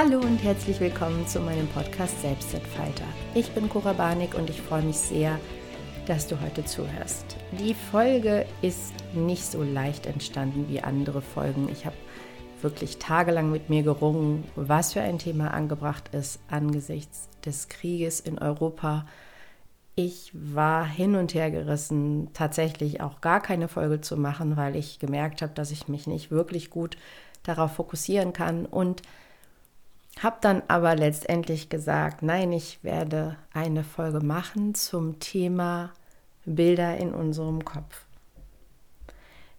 Hallo und herzlich willkommen zu meinem Podcast Selbstentfalter. Ich bin Cora Barnik und ich freue mich sehr, dass du heute zuhörst. Die Folge ist nicht so leicht entstanden wie andere Folgen. Ich habe wirklich tagelang mit mir gerungen, was für ein Thema angebracht ist angesichts des Krieges in Europa. Ich war hin und her gerissen, tatsächlich auch gar keine Folge zu machen, weil ich gemerkt habe, dass ich mich nicht wirklich gut darauf fokussieren kann und habe dann aber letztendlich gesagt, nein, ich werde eine Folge machen zum Thema Bilder in unserem Kopf.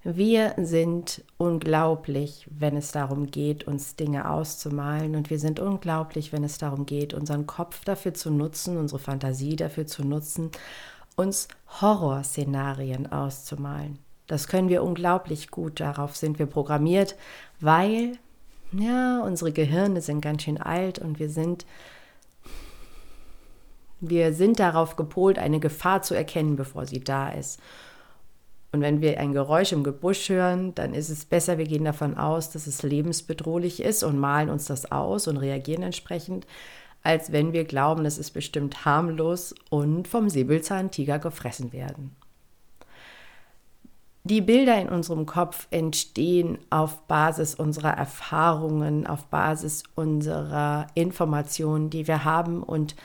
Wir sind unglaublich, wenn es darum geht, uns Dinge auszumalen. Und wir sind unglaublich, wenn es darum geht, unseren Kopf dafür zu nutzen, unsere Fantasie dafür zu nutzen, uns Horrorszenarien auszumalen. Das können wir unglaublich gut, darauf sind wir programmiert, weil ja, unsere Gehirne sind ganz schön alt und wir sind wir sind darauf gepolt, eine Gefahr zu erkennen, bevor sie da ist. Und wenn wir ein Geräusch im Gebüsch hören, dann ist es besser, wir gehen davon aus, dass es lebensbedrohlich ist und malen uns das aus und reagieren entsprechend, als wenn wir glauben, das ist bestimmt harmlos und vom Säbelzahntiger gefressen werden. Die Bilder in unserem Kopf entstehen auf Basis unserer Erfahrungen, auf Basis unserer Informationen, die wir haben und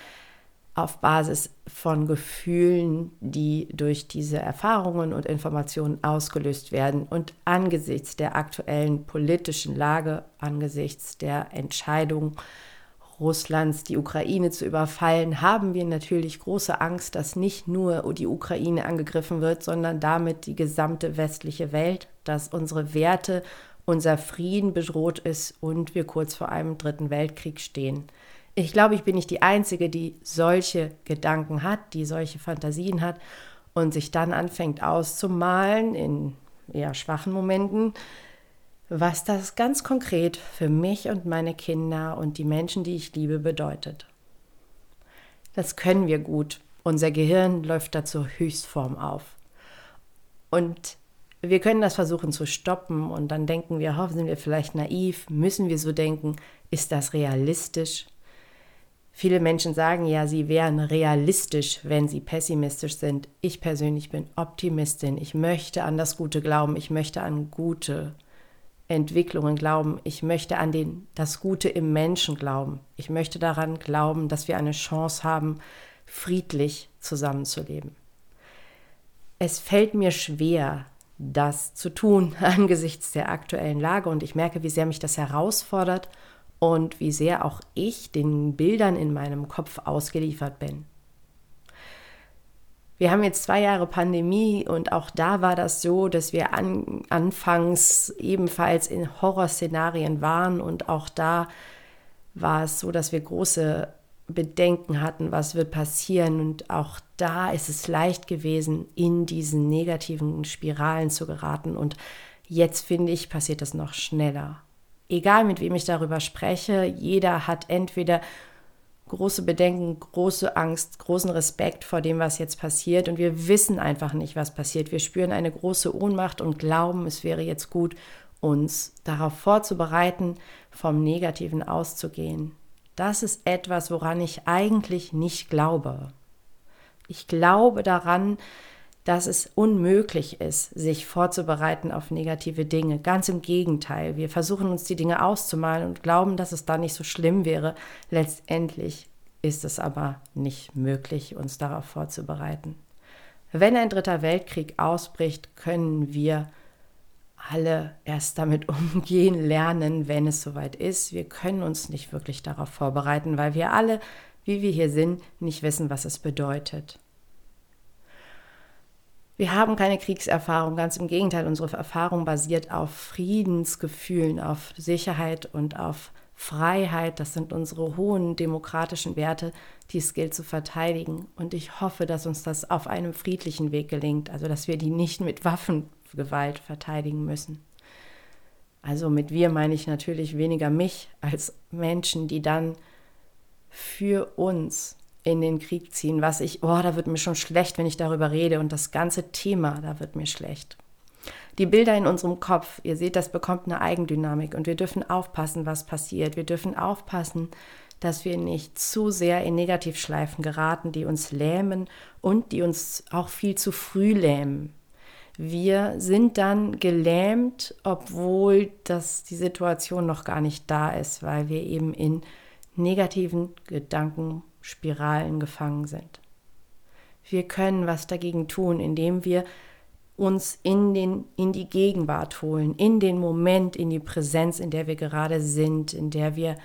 auf Basis von Gefühlen, die durch diese Erfahrungen und Informationen ausgelöst werden. Und angesichts der aktuellen politischen Lage, angesichts der Entscheidung Russlands, die Ukraine zu überfallen, haben wir natürlich große Angst, dass nicht nur die Ukraine angegriffen wird, sondern damit die gesamte westliche Welt, dass unsere Werte, unser Frieden bedroht ist und wir kurz vor einem dritten Weltkrieg stehen. Ich glaube, ich bin nicht die Einzige, die solche Gedanken hat, die solche Fantasien hat und sich dann anfängt auszumalen in eher schwachen Momenten, was das ganz konkret für mich und meine Kinder und die Menschen, die ich liebe, bedeutet. Das können wir gut. Unser Gehirn läuft da zur Höchstform auf. Und wir können das versuchen zu stoppen und dann denken wir, oh, sind wir vielleicht naiv, müssen wir so denken, ist das realistisch? Viele Menschen sagen ja, sie wären realistisch, wenn sie pessimistisch sind. Ich persönlich bin Optimistin. Ich möchte an das Gute glauben. Ich möchte an gute Entwicklungen glauben. Ich möchte an den, das Gute im Menschen glauben. Ich möchte daran glauben, dass wir eine Chance haben, friedlich zusammenzuleben. Es fällt mir schwer, das zu tun angesichts der aktuellen Lage und ich merke, wie sehr mich das herausfordert und wie sehr auch ich den Bildern in meinem Kopf ausgeliefert bin. Wir haben jetzt zwei Jahre Pandemie und auch da war das so, dass wir an, anfangs ebenfalls in Horrorszenarien waren und auch da war es so, dass wir große Bedenken hatten, was wird passieren. Und auch da ist es leicht gewesen, in diesen negativen Spiralen zu geraten. Und jetzt finde ich, passiert das noch schneller. Egal mit wem ich darüber spreche, jeder hat entweder große Bedenken, große Angst, großen Respekt vor dem, was jetzt passiert. Und wir wissen einfach nicht, was passiert. Wir spüren eine große Ohnmacht und glauben, es wäre jetzt gut, uns darauf vorzubereiten, vom Negativen auszugehen. Das ist etwas, woran ich eigentlich nicht glaube. Ich glaube daran, dass es unmöglich ist, sich vorzubereiten auf negative Dinge. Ganz im Gegenteil, wir versuchen uns die Dinge auszumalen und glauben, dass es da nicht so schlimm wäre. Letztendlich ist es aber nicht möglich, uns darauf vorzubereiten. Wenn ein dritter Weltkrieg ausbricht, können wir alle erst damit umgehen lernen, wenn es soweit ist. Wir können uns nicht wirklich darauf vorbereiten, weil wir alle, wie wir hier sind, nicht wissen, was es bedeutet. Wir haben keine Kriegserfahrung, ganz im Gegenteil, unsere Erfahrung basiert auf Friedensgefühlen, auf Sicherheit und auf Freiheit. Das sind unsere hohen demokratischen Werte, die es gilt zu verteidigen. Und ich hoffe, dass uns das auf einem friedlichen Weg gelingt, also dass wir die nicht mit Waffengewalt verteidigen müssen. Also mit wir meine ich natürlich weniger mich als Menschen, die dann für uns in den Krieg ziehen, was ich, oh, da wird mir schon schlecht, wenn ich darüber rede und das ganze Thema, da wird mir schlecht. Die Bilder in unserem Kopf, ihr seht, das bekommt eine Eigendynamik und wir dürfen aufpassen, was passiert. Wir dürfen aufpassen, dass wir nicht zu sehr in Negativschleifen geraten, die uns lähmen und die uns auch viel zu früh lähmen. Wir sind dann gelähmt, obwohl das die Situation noch gar nicht da ist, weil wir eben in negativen Gedankenspiralen gefangen sind. Wir können was dagegen tun, indem wir uns in, den, in die Gegenwart holen, in den Moment, in die Präsenz, in der wir gerade sind, in der wir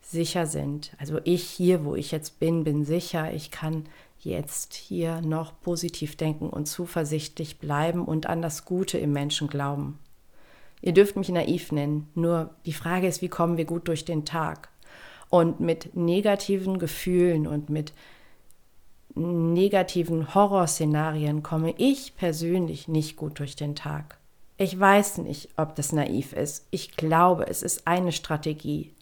sicher sind. Also ich hier, wo ich jetzt bin, bin sicher. Ich kann jetzt hier noch positiv denken und zuversichtlich bleiben und an das Gute im Menschen glauben. Ihr dürft mich naiv nennen, nur die Frage ist, wie kommen wir gut durch den Tag? Und mit negativen Gefühlen und mit negativen Horrorszenarien komme ich persönlich nicht gut durch den Tag. Ich weiß nicht, ob das naiv ist. Ich glaube, es ist eine Strategie.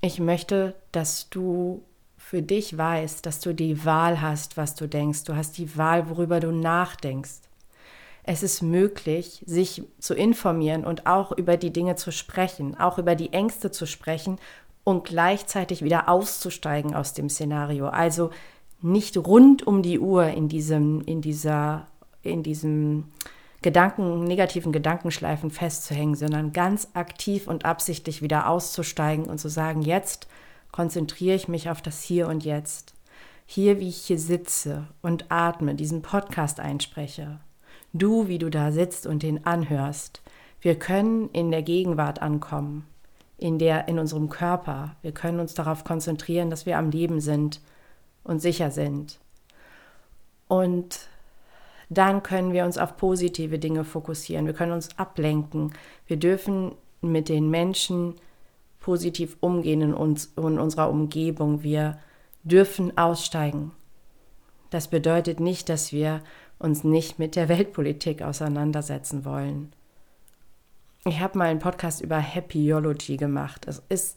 Ich möchte, dass du für dich weißt, dass du die Wahl hast, was du denkst. Du hast die Wahl, worüber du nachdenkst. Es ist möglich, sich zu informieren und auch über die Dinge zu sprechen, auch über die Ängste zu sprechen und gleichzeitig wieder auszusteigen aus dem Szenario. Also nicht rund um die Uhr in diesem, in dieser, in diesem Gedanken, negativen Gedankenschleifen festzuhängen, sondern ganz aktiv und absichtlich wieder auszusteigen und zu sagen, jetzt konzentriere ich mich auf das Hier und Jetzt. Hier, wie ich hier sitze und atme, diesen Podcast einspreche. Du, wie du da sitzt und den anhörst. Wir können in der Gegenwart ankommen in, der, in unserem Körper. Wir können uns darauf konzentrieren, dass wir am Leben sind und sicher sind. Und dann können wir uns auf positive Dinge fokussieren. Wir können uns ablenken. Wir dürfen mit den Menschen positiv umgehen in, uns, in unserer Umgebung. Wir dürfen aussteigen. Das bedeutet nicht, dass wir uns nicht mit der Weltpolitik auseinandersetzen wollen. Ich habe mal einen Podcast über Happyology gemacht. Es ist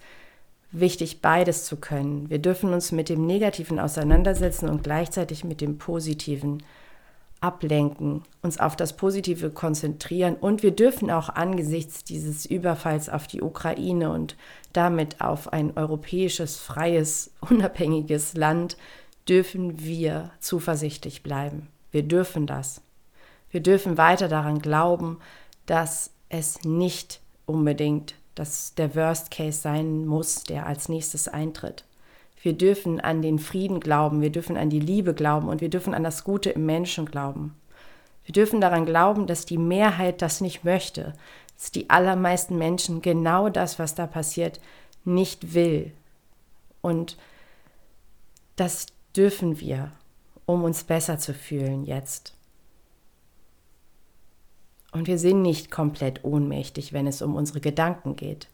wichtig, beides zu können. Wir dürfen uns mit dem Negativen auseinandersetzen und gleichzeitig mit dem Positiven ablenken, uns auf das Positive konzentrieren und wir dürfen auch angesichts dieses Überfalls auf die Ukraine und damit auf ein europäisches, freies, unabhängiges Land, dürfen wir zuversichtlich bleiben. Wir dürfen das. Wir dürfen weiter daran glauben, dass es nicht unbedingt dass der Worst Case sein muss, der als nächstes eintritt. Wir dürfen an den Frieden glauben, wir dürfen an die Liebe glauben und wir dürfen an das Gute im Menschen glauben. Wir dürfen daran glauben, dass die Mehrheit das nicht möchte, dass die allermeisten Menschen genau das, was da passiert, nicht will. Und das dürfen wir, um uns besser zu fühlen jetzt. Und wir sind nicht komplett ohnmächtig, wenn es um unsere Gedanken geht.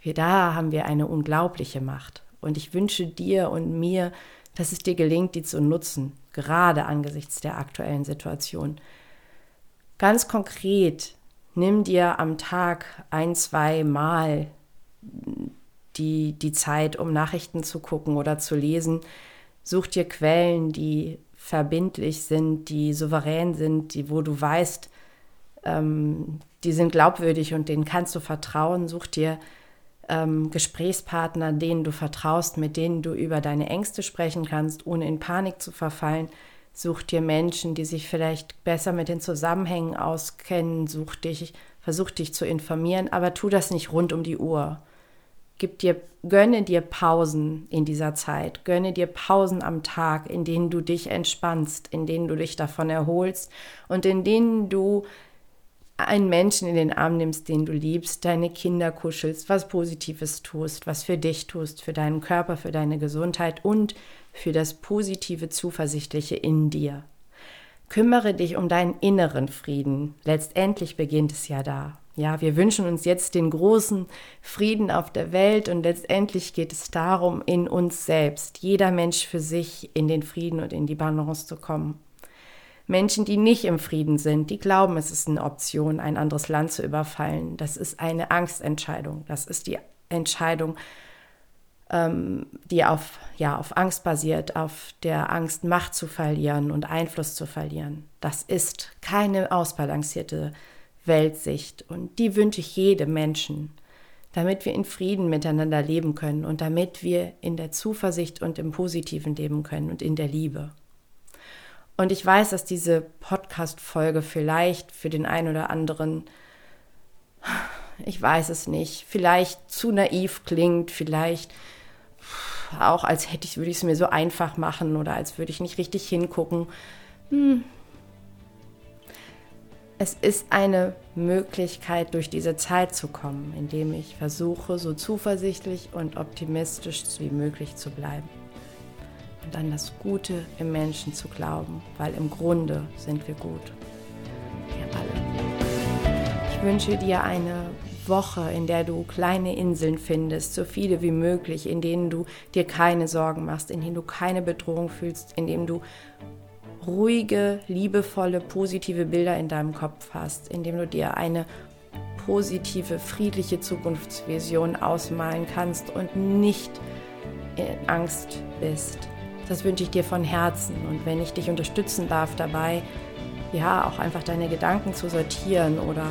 Wir da haben wir eine unglaubliche Macht. Und ich wünsche dir und mir, dass es dir gelingt, die zu nutzen, gerade angesichts der aktuellen Situation. Ganz konkret, nimm dir am Tag ein, zwei Mal die, die Zeit, um Nachrichten zu gucken oder zu lesen. Such dir Quellen, die verbindlich sind, die souverän sind, die, wo du weißt, ähm, die sind glaubwürdig und denen kannst du vertrauen. Such dir ähm, Gesprächspartner, denen du vertraust, mit denen du über deine Ängste sprechen kannst, ohne in Panik zu verfallen. Such dir Menschen, die sich vielleicht besser mit den Zusammenhängen auskennen. Such dich, versuch dich zu informieren, aber tu das nicht rund um die Uhr. Gib dir, gönne dir Pausen in dieser Zeit, gönne dir Pausen am Tag, in denen du dich entspannst, in denen du dich davon erholst und in denen du einen Menschen in den Arm nimmst, den du liebst, deine Kinder kuschelst, was Positives tust, was für dich tust, für deinen Körper, für deine Gesundheit und für das positive, zuversichtliche in dir. Kümmere dich um deinen inneren Frieden. Letztendlich beginnt es ja da. Ja, wir wünschen uns jetzt den großen Frieden auf der Welt und letztendlich geht es darum, in uns selbst, jeder Mensch für sich, in den Frieden und in die Balance zu kommen. Menschen, die nicht im Frieden sind, die glauben, es ist eine Option, ein anderes Land zu überfallen. Das ist eine Angstentscheidung. Das ist die Entscheidung, ähm, die auf, ja, auf Angst basiert, auf der Angst, Macht zu verlieren und Einfluss zu verlieren. Das ist keine ausbalancierte Weltsicht und die wünsche ich jedem Menschen, damit wir in Frieden miteinander leben können und damit wir in der Zuversicht und im Positiven leben können und in der Liebe. Und ich weiß, dass diese Podcast-Folge vielleicht für den einen oder anderen, ich weiß es nicht, vielleicht zu naiv klingt, vielleicht auch als hätte ich, würde ich es mir so einfach machen oder als würde ich nicht richtig hingucken. Hm. Es ist eine Möglichkeit, durch diese Zeit zu kommen, indem ich versuche, so zuversichtlich und optimistisch wie möglich zu bleiben und an das Gute im Menschen zu glauben, weil im Grunde sind wir gut. Wir alle. Ich wünsche dir eine Woche, in der du kleine Inseln findest, so viele wie möglich, in denen du dir keine Sorgen machst, in denen du keine Bedrohung fühlst, in denen du ruhige, liebevolle, positive Bilder in deinem Kopf hast, in dem du dir eine positive, friedliche Zukunftsvision ausmalen kannst und nicht in Angst bist. Das wünsche ich dir von Herzen. Und wenn ich dich unterstützen darf dabei, ja, auch einfach deine Gedanken zu sortieren oder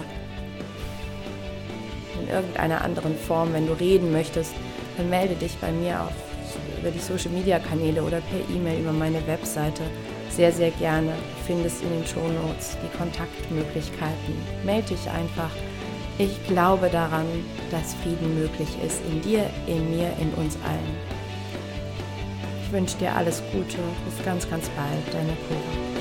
in irgendeiner anderen Form, wenn du reden möchtest, dann melde dich bei mir auf, über die Social Media Kanäle oder per E-Mail über meine Webseite. Sehr, sehr gerne. Du findest in den Show Notes die Kontaktmöglichkeiten. Melde dich einfach. Ich glaube daran, dass Frieden möglich ist in dir, in mir, in uns allen wünsche dir alles Gute. Bis ganz, ganz bald. Deine Cora.